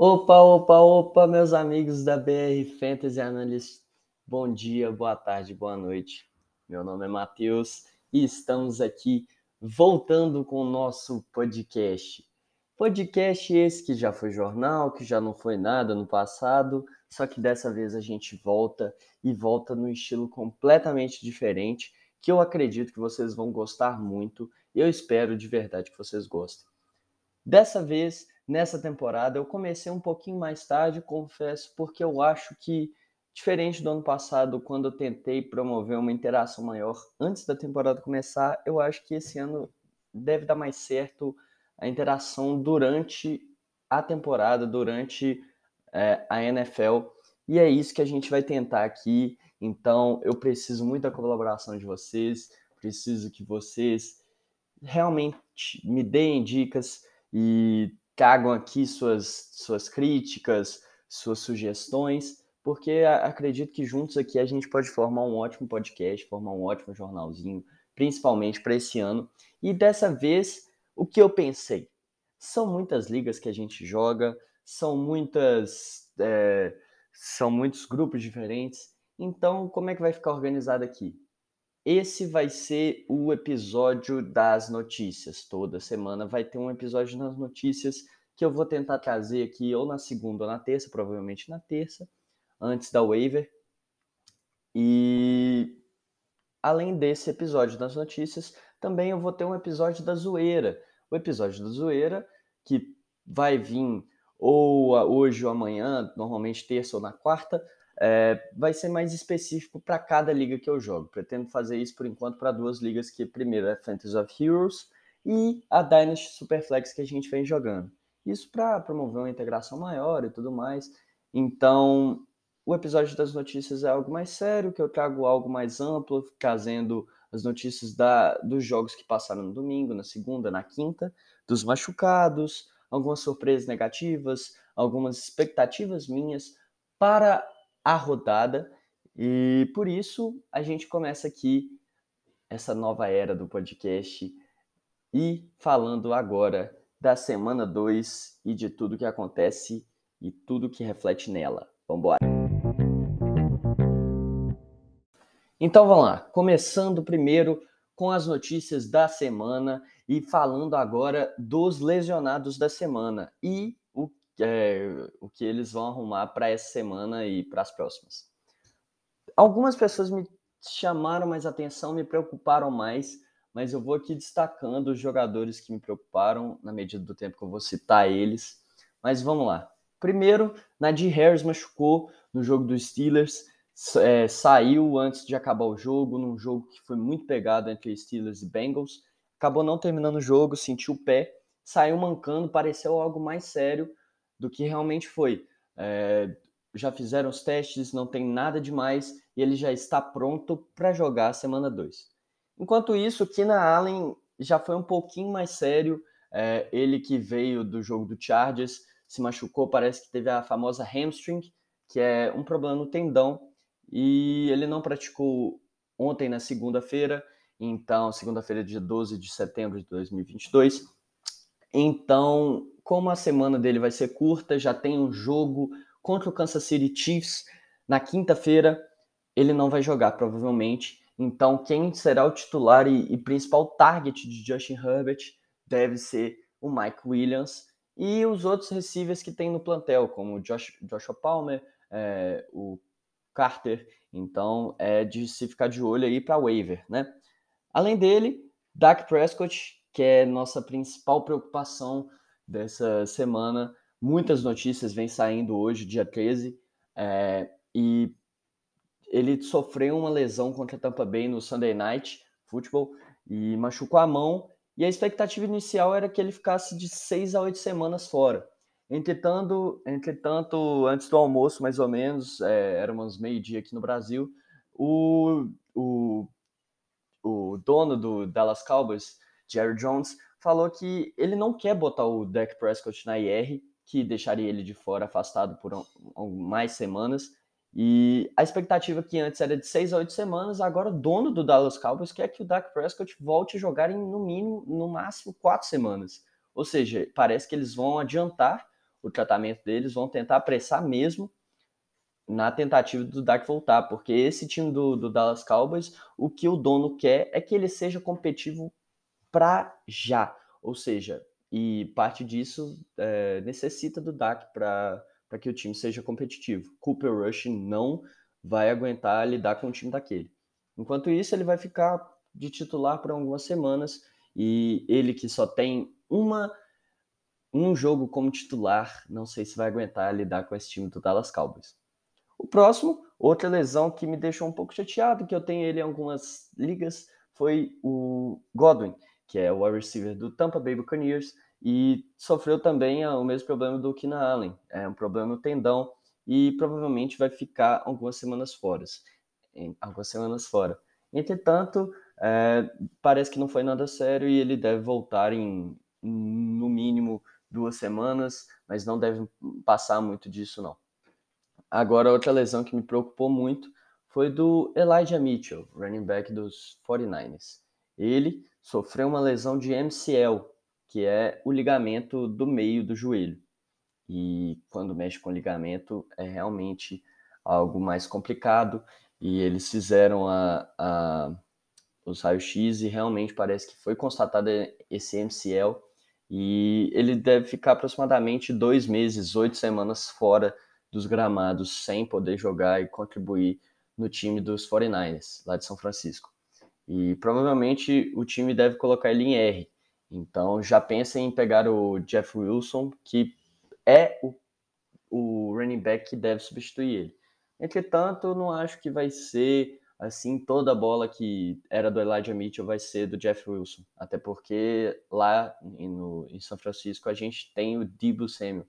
Opa, opa, opa, meus amigos da BR Fantasy Analyst. Bom dia, boa tarde, boa noite. Meu nome é Matheus e estamos aqui voltando com o nosso podcast. Podcast esse que já foi jornal, que já não foi nada no passado, só que dessa vez a gente volta e volta no estilo completamente diferente, que eu acredito que vocês vão gostar muito e eu espero de verdade que vocês gostem. Dessa vez nessa temporada. Eu comecei um pouquinho mais tarde, confesso, porque eu acho que, diferente do ano passado, quando eu tentei promover uma interação maior antes da temporada começar, eu acho que esse ano deve dar mais certo a interação durante a temporada, durante é, a NFL. E é isso que a gente vai tentar aqui. Então, eu preciso muito da colaboração de vocês, preciso que vocês realmente me deem dicas e tragam aqui suas, suas críticas, suas sugestões, porque acredito que juntos aqui a gente pode formar um ótimo podcast, formar um ótimo jornalzinho, principalmente para esse ano. E dessa vez, o que eu pensei? São muitas ligas que a gente joga, são muitas. É, são muitos grupos diferentes. Então, como é que vai ficar organizado aqui? Esse vai ser o episódio das notícias. Toda semana vai ter um episódio das notícias que eu vou tentar trazer aqui ou na segunda ou na terça, provavelmente na terça, antes da waiver. E além desse episódio das notícias, também eu vou ter um episódio da zoeira. O episódio da zoeira, que vai vir ou hoje ou amanhã, normalmente terça ou na quarta, é, vai ser mais específico para cada liga que eu jogo. Pretendo fazer isso por enquanto para duas ligas, que primeiro é Fantasy of Heroes e a Dynasty Superflex que a gente vem jogando. Isso para promover uma integração maior e tudo mais. Então, o episódio das notícias é algo mais sério, que eu trago algo mais amplo, trazendo as notícias da, dos jogos que passaram no domingo, na segunda, na quinta, dos machucados, algumas surpresas negativas, algumas expectativas minhas para a rodada. E por isso a gente começa aqui essa nova era do podcast e falando agora da semana 2 e de tudo que acontece e tudo que reflete nela. Vamos embora. Então vamos lá, começando primeiro com as notícias da semana e falando agora dos lesionados da semana e é, o que eles vão arrumar para essa semana e para as próximas. Algumas pessoas me chamaram mais atenção, me preocuparam mais, mas eu vou aqui destacando os jogadores que me preocuparam na medida do tempo que eu vou citar eles. Mas vamos lá. Primeiro, Nadir Harris machucou no jogo dos Steelers, é, saiu antes de acabar o jogo, num jogo que foi muito pegado entre Steelers e Bengals. Acabou não terminando o jogo, sentiu o pé, saiu mancando, pareceu algo mais sério do que realmente foi. É, já fizeram os testes, não tem nada demais e ele já está pronto para jogar a semana 2. Enquanto isso, Kina Allen já foi um pouquinho mais sério. É, ele que veio do jogo do Chargers se machucou, parece que teve a famosa hamstring, que é um problema no tendão, e ele não praticou ontem na segunda-feira, então, segunda-feira, dia 12 de setembro de 2022. Então, como a semana dele vai ser curta, já tem um jogo contra o Kansas City Chiefs na quinta-feira, ele não vai jogar provavelmente. Então, quem será o titular e, e, principal target de Justin Herbert deve ser o Mike Williams e os outros receivers que tem no plantel, como o Josh, Joshua Palmer, é, o Carter. Então, é de se ficar de olho aí para waiver, né? Além dele, Dak Prescott, que é nossa principal preocupação dessa semana. Muitas notícias vêm saindo hoje, dia 13, é, e ele sofreu uma lesão contra Tampa Bay no Sunday Night Football e machucou a mão. E a expectativa inicial era que ele ficasse de seis a oito semanas fora. Entretanto, entretanto antes do almoço, mais ou menos, é, era umas meio-dia aqui no Brasil, o, o, o dono do Dallas Cowboys, Jerry Jones, falou que ele não quer botar o Dak Prescott na IR, que deixaria ele de fora, afastado por um, mais semanas. E a expectativa que antes era de seis a oito semanas, agora o dono do Dallas Cowboys quer que o Dak Prescott volte a jogar em no mínimo, no máximo quatro semanas. Ou seja, parece que eles vão adiantar o o tratamento deles, vão tentar apressar mesmo na tentativa do Dak voltar, porque esse time do, do Dallas Cowboys, o que o dono quer é que ele seja competitivo para já, ou seja, e parte disso é, necessita do Dak para que o time seja competitivo. Cooper Rush não vai aguentar lidar com um time daquele. Enquanto isso, ele vai ficar de titular por algumas semanas e ele que só tem uma um jogo como titular, não sei se vai aguentar lidar com esse time do Dallas Cowboys. O próximo, outra lesão que me deixou um pouco chateado, que eu tenho ele em algumas ligas, foi o Godwin, que é o wide receiver do Tampa Bay Buccaneers, e sofreu também o mesmo problema do Keenan Allen, é um problema no tendão, e provavelmente vai ficar algumas semanas fora. Algumas semanas fora. Entretanto, é, parece que não foi nada sério e ele deve voltar em, no mínimo, duas semanas, mas não deve passar muito disso, não. Agora, outra lesão que me preocupou muito foi do Elijah Mitchell, running back dos 49ers. Ele sofreu uma lesão de MCL, que é o ligamento do meio do joelho. E quando mexe com ligamento é realmente algo mais complicado. E eles fizeram a, a os raios-x e realmente parece que foi constatado esse MCL. E ele deve ficar aproximadamente dois meses, oito semanas fora dos gramados sem poder jogar e contribuir no time dos 49ers, lá de São Francisco. E provavelmente o time deve colocar ele em R. Então já pensa em pegar o Jeff Wilson, que é o, o running back que deve substituir ele. Entretanto, não acho que vai ser assim toda a bola que era do Elijah Mitchell vai ser do Jeff Wilson. Até porque lá no, em São Francisco a gente tem o Debo Samuel,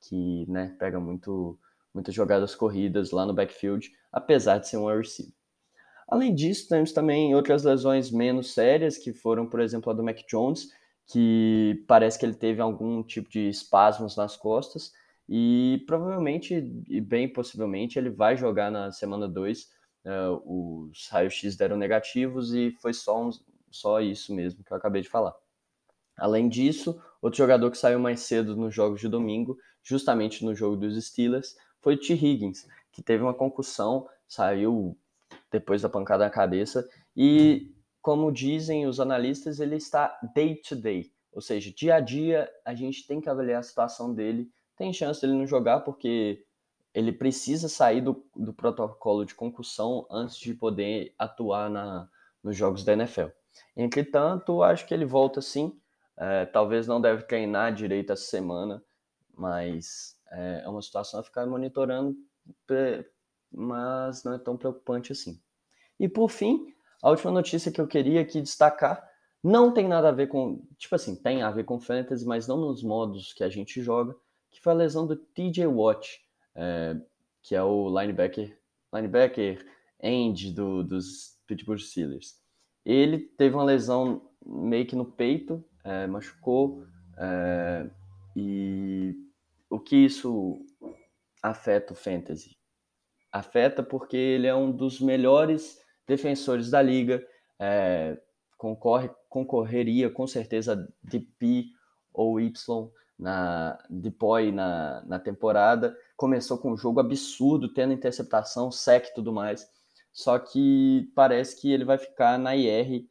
que né, pega muito, muitas jogadas corridas lá no backfield, apesar de ser um receiver. Além disso, temos também outras lesões menos sérias, que foram, por exemplo, a do Mac Jones, que parece que ele teve algum tipo de espasmos nas costas, e provavelmente, e bem possivelmente, ele vai jogar na semana 2. Uh, eh, os raios-x deram negativos e foi só, um, só isso mesmo que eu acabei de falar. Além disso, outro jogador que saiu mais cedo nos jogos de domingo, justamente no jogo dos Steelers, foi o T. Higgins, que teve uma concussão, saiu depois da pancada na cabeça e, como dizem os analistas, ele está day to day, ou seja, dia a dia a gente tem que avaliar a situação dele. Tem chance dele não jogar porque ele precisa sair do, do protocolo de concussão antes de poder atuar na, nos jogos da NFL. Entretanto, acho que ele volta sim. É, talvez não deve treinar direito essa semana, mas é, é uma situação a ficar monitorando, mas não é tão preocupante assim. E por fim, a última notícia que eu queria aqui destacar não tem nada a ver com, tipo assim, tem a ver com fantasy, mas não nos modos que a gente joga, que foi a lesão do TJ Watt, é, que é o linebacker, linebacker end do, dos Pittsburgh Steelers. Ele teve uma lesão meio que no peito, é, machucou, é, e o que isso afeta o fantasy? Afeta porque ele é um dos melhores defensores da liga, é, concorre, concorreria com certeza de P ou Y na depois na, na temporada. Começou com um jogo absurdo, tendo interceptação, sec e tudo mais. Só que parece que ele vai ficar na IR,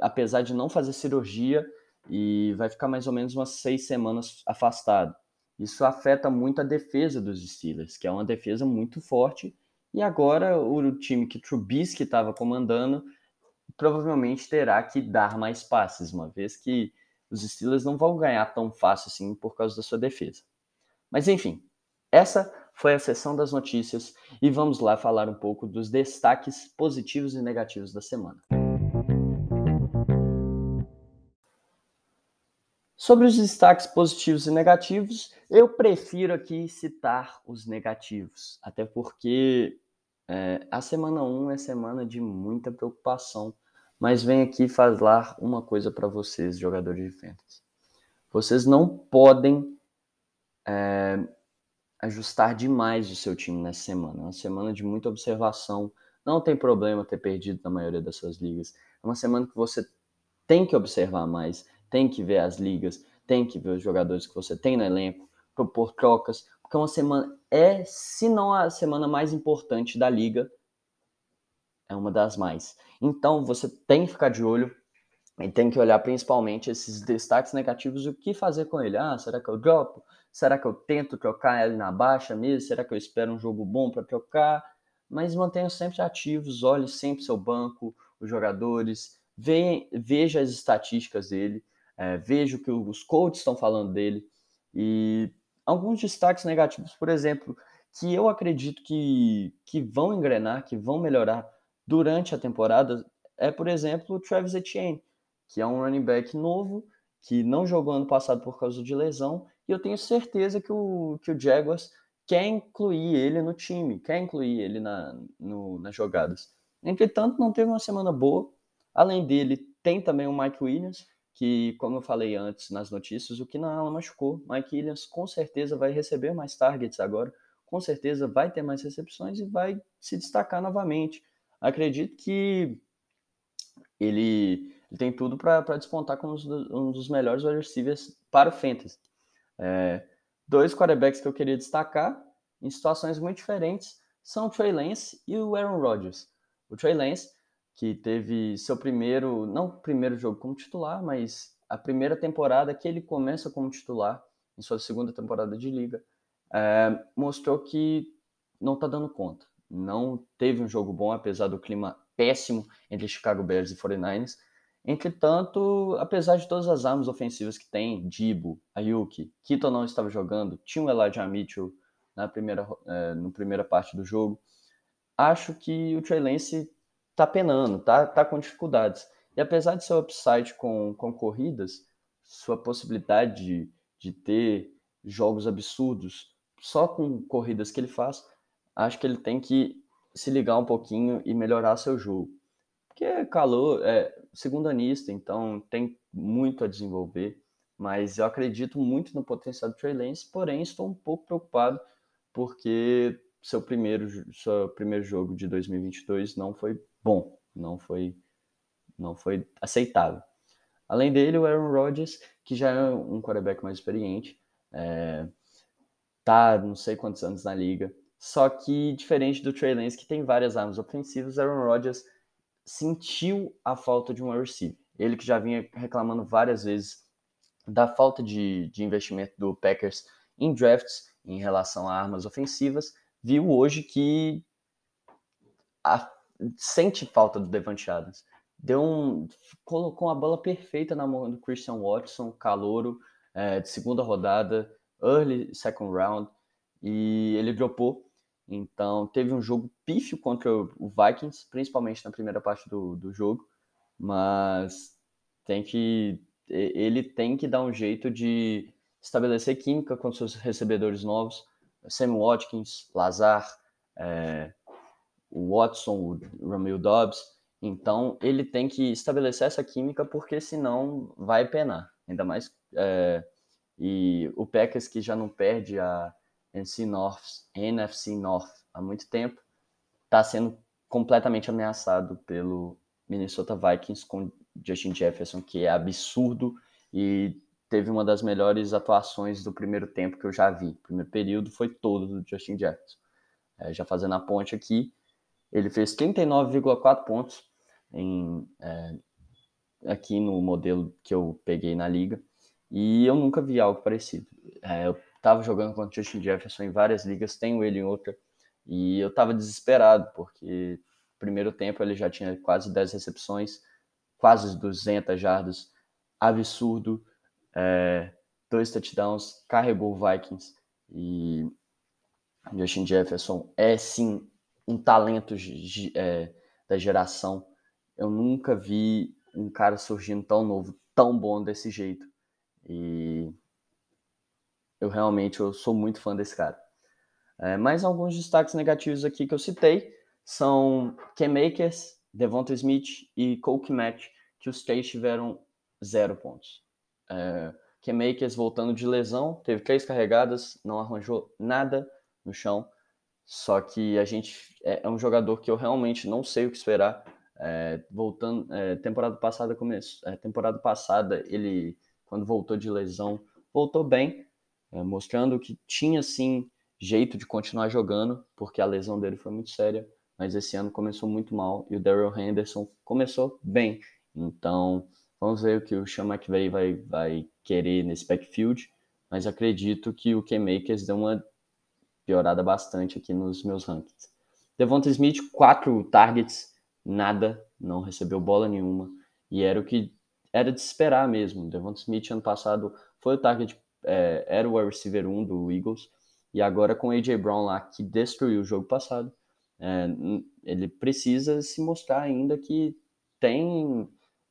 apesar de não fazer cirurgia, e vai ficar mais ou menos umas seis semanas afastado. Isso afeta muito a defesa dos Steelers, que é uma defesa muito forte. E agora o time que Trubisky estava comandando provavelmente terá que dar mais passes, uma vez que os Steelers não vão ganhar tão fácil assim por causa da sua defesa. Mas enfim, essa foi a sessão das notícias e vamos lá falar um pouco dos destaques positivos e negativos da semana. Sobre os destaques positivos e negativos, eu prefiro aqui citar os negativos, até porque é, a semana 1 é semana de muita preocupação, mas vem aqui falar uma coisa para vocês, jogadores de fantasy. Vocês não podem é, ajustar demais o seu time nessa semana. É uma semana de muita observação. Não tem problema ter perdido na maioria das suas ligas. É uma semana que você tem que observar mais tem que ver as ligas, tem que ver os jogadores que você tem no elenco, propor trocas, porque uma semana é, se não a semana mais importante da liga, é uma das mais. Então você tem que ficar de olho e tem que olhar principalmente esses destaques negativos o que fazer com ele. Ah, será que eu dropo? Será que eu tento trocar ele na baixa mesmo? Será que eu espero um jogo bom para trocar? Mas mantenha sempre ativos, olhe sempre seu banco, os jogadores, ve, veja as estatísticas dele, é, veja o que os coaches estão falando dele e alguns destaques negativos, por exemplo, que eu acredito que, que vão engrenar, que vão melhorar durante a temporada, é, por exemplo, o Travis Etienne que é um running back novo, que não jogou ano passado por causa de lesão, e eu tenho certeza que o, que o Jaguars quer incluir ele no time, quer incluir ele na, no, nas jogadas. Entretanto, não teve uma semana boa. Além dele, tem também o Mike Williams, que, como eu falei antes nas notícias, o que não machucou. Mike Williams com certeza vai receber mais targets agora, com certeza vai ter mais recepções e vai se destacar novamente. Acredito que ele ele tem tudo para despontar como um dos melhores receivers para o Fantasy. É, dois quarterbacks que eu queria destacar em situações muito diferentes são o Trey Lance e o Aaron Rodgers. O Trey Lance, que teve seu primeiro, não primeiro jogo como titular, mas a primeira temporada que ele começa como titular, em sua segunda temporada de liga, é, mostrou que não está dando conta. Não teve um jogo bom, apesar do clima péssimo entre Chicago Bears e 49ers. Entretanto, apesar de todas as armas ofensivas que tem, Dibo, Ayuki, Kito não estava jogando, tinha o Elijah Mitchell na primeira, é, no primeira parte do jogo, acho que o Trey Lance tá penando, tá, tá com dificuldades. E apesar de seu upside com, com corridas, sua possibilidade de, de ter jogos absurdos só com corridas que ele faz, acho que ele tem que se ligar um pouquinho e melhorar seu jogo. Porque é calor, é, segundanista, então tem muito a desenvolver, mas eu acredito muito no potencial do Trey Lance, porém estou um pouco preocupado porque seu primeiro, seu primeiro jogo de 2022 não foi bom, não foi, não foi aceitável. Além dele, o Aaron Rodgers, que já é um quarterback mais experiente, é, tá não sei quantos anos na liga, só que diferente do Trey Lance, que tem várias armas ofensivas, Aaron Rodgers sentiu a falta de um receiver. Ele que já vinha reclamando várias vezes da falta de, de investimento do Packers em drafts em relação a armas ofensivas, viu hoje que a, sente falta do Devante Adams. Deu um, colocou a bola perfeita na mão do Christian Watson, calouro, é, de segunda rodada, early second round, e ele dropou então, teve um jogo pífio contra o Vikings, principalmente na primeira parte do, do jogo, mas tem que ele tem que dar um jeito de estabelecer química com seus recebedores novos, Sam Watkins, Lazar, é, o Watson, o Romeo Dobbs. Então, ele tem que estabelecer essa química, porque senão vai penar. Ainda mais. É, e o Packers que já não perde a NFC North, NFC North há muito tempo, está sendo completamente ameaçado pelo Minnesota Vikings com Justin Jefferson, que é absurdo e teve uma das melhores atuações do primeiro tempo que eu já vi. O primeiro período foi todo do Justin Jefferson. É, já fazendo a ponte aqui, ele fez 39,4 pontos em, é, aqui no modelo que eu peguei na liga e eu nunca vi algo parecido. É, eu Tava jogando contra o Justin Jefferson em várias ligas, tenho ele em outra. E eu tava desesperado, porque no primeiro tempo ele já tinha quase 10 recepções, quase 200 jardas, absurdo, é, dois touchdowns, carregou o Vikings. E Justin Jefferson é sim um talento é, da geração. Eu nunca vi um cara surgindo tão novo, tão bom desse jeito. E eu realmente eu sou muito fã desse cara. É, mais alguns destaques negativos aqui que eu citei são Cam Makers, Devonta Smith e Cole Kmet, que os três tiveram zero pontos. É, Cam Makers voltando de lesão, teve três carregadas, não arranjou nada no chão. Só que a gente é, é um jogador que eu realmente não sei o que esperar. É, voltando, é, temporada passada começo, é, temporada passada ele quando voltou de lesão voltou bem, é, mostrando que tinha sim jeito de continuar jogando, porque a lesão dele foi muito séria, mas esse ano começou muito mal e o Daryl Henderson começou bem. Então, vamos ver o que o Sean McVay vai, vai querer nesse backfield, mas acredito que o K-Makers deu uma piorada bastante aqui nos meus rankings. Devonta Smith, quatro targets, nada, não recebeu bola nenhuma, e era o que era de esperar mesmo. Devonta Smith, ano passado, foi o target, é, era o receiver 1 do Eagles, e agora com A.J. Brown lá, que destruiu o jogo passado, é, ele precisa se mostrar ainda que tem,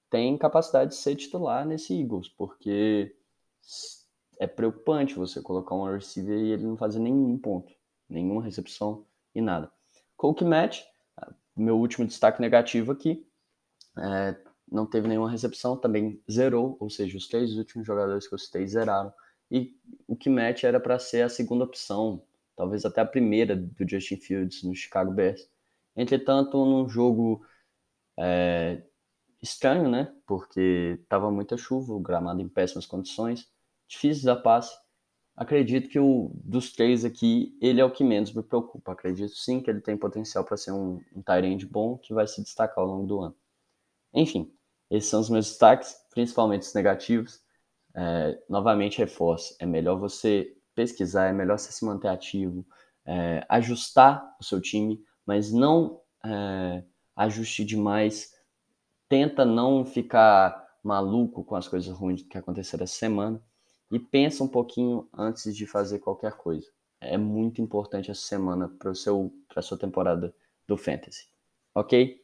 tem capacidade de ser titular nesse Eagles, porque é preocupante você colocar um receiver e ele não fazer nenhum ponto, nenhuma recepção e nada. Coke Match, meu último destaque negativo aqui, é, não teve nenhuma recepção, também zerou, ou seja, os três últimos jogadores que eu citei zeraram. E o que match era para ser a segunda opção, talvez até a primeira do Justin Fields no Chicago Bears. Entretanto, num jogo é, estranho, né? Porque estava muita chuva, o gramado em péssimas condições, difícil da passe. Acredito que o dos três aqui, ele é o que menos me preocupa. Acredito sim que ele tem potencial para ser um, um tight bom que vai se destacar ao longo do ano. Enfim, esses são os meus destaques, principalmente os negativos. É, novamente, reforço: é melhor você pesquisar, é melhor você se manter ativo, é, ajustar o seu time, mas não é, ajuste demais. Tenta não ficar maluco com as coisas ruins que aconteceram essa semana e pensa um pouquinho antes de fazer qualquer coisa. É muito importante essa semana para a sua temporada do Fantasy. Ok?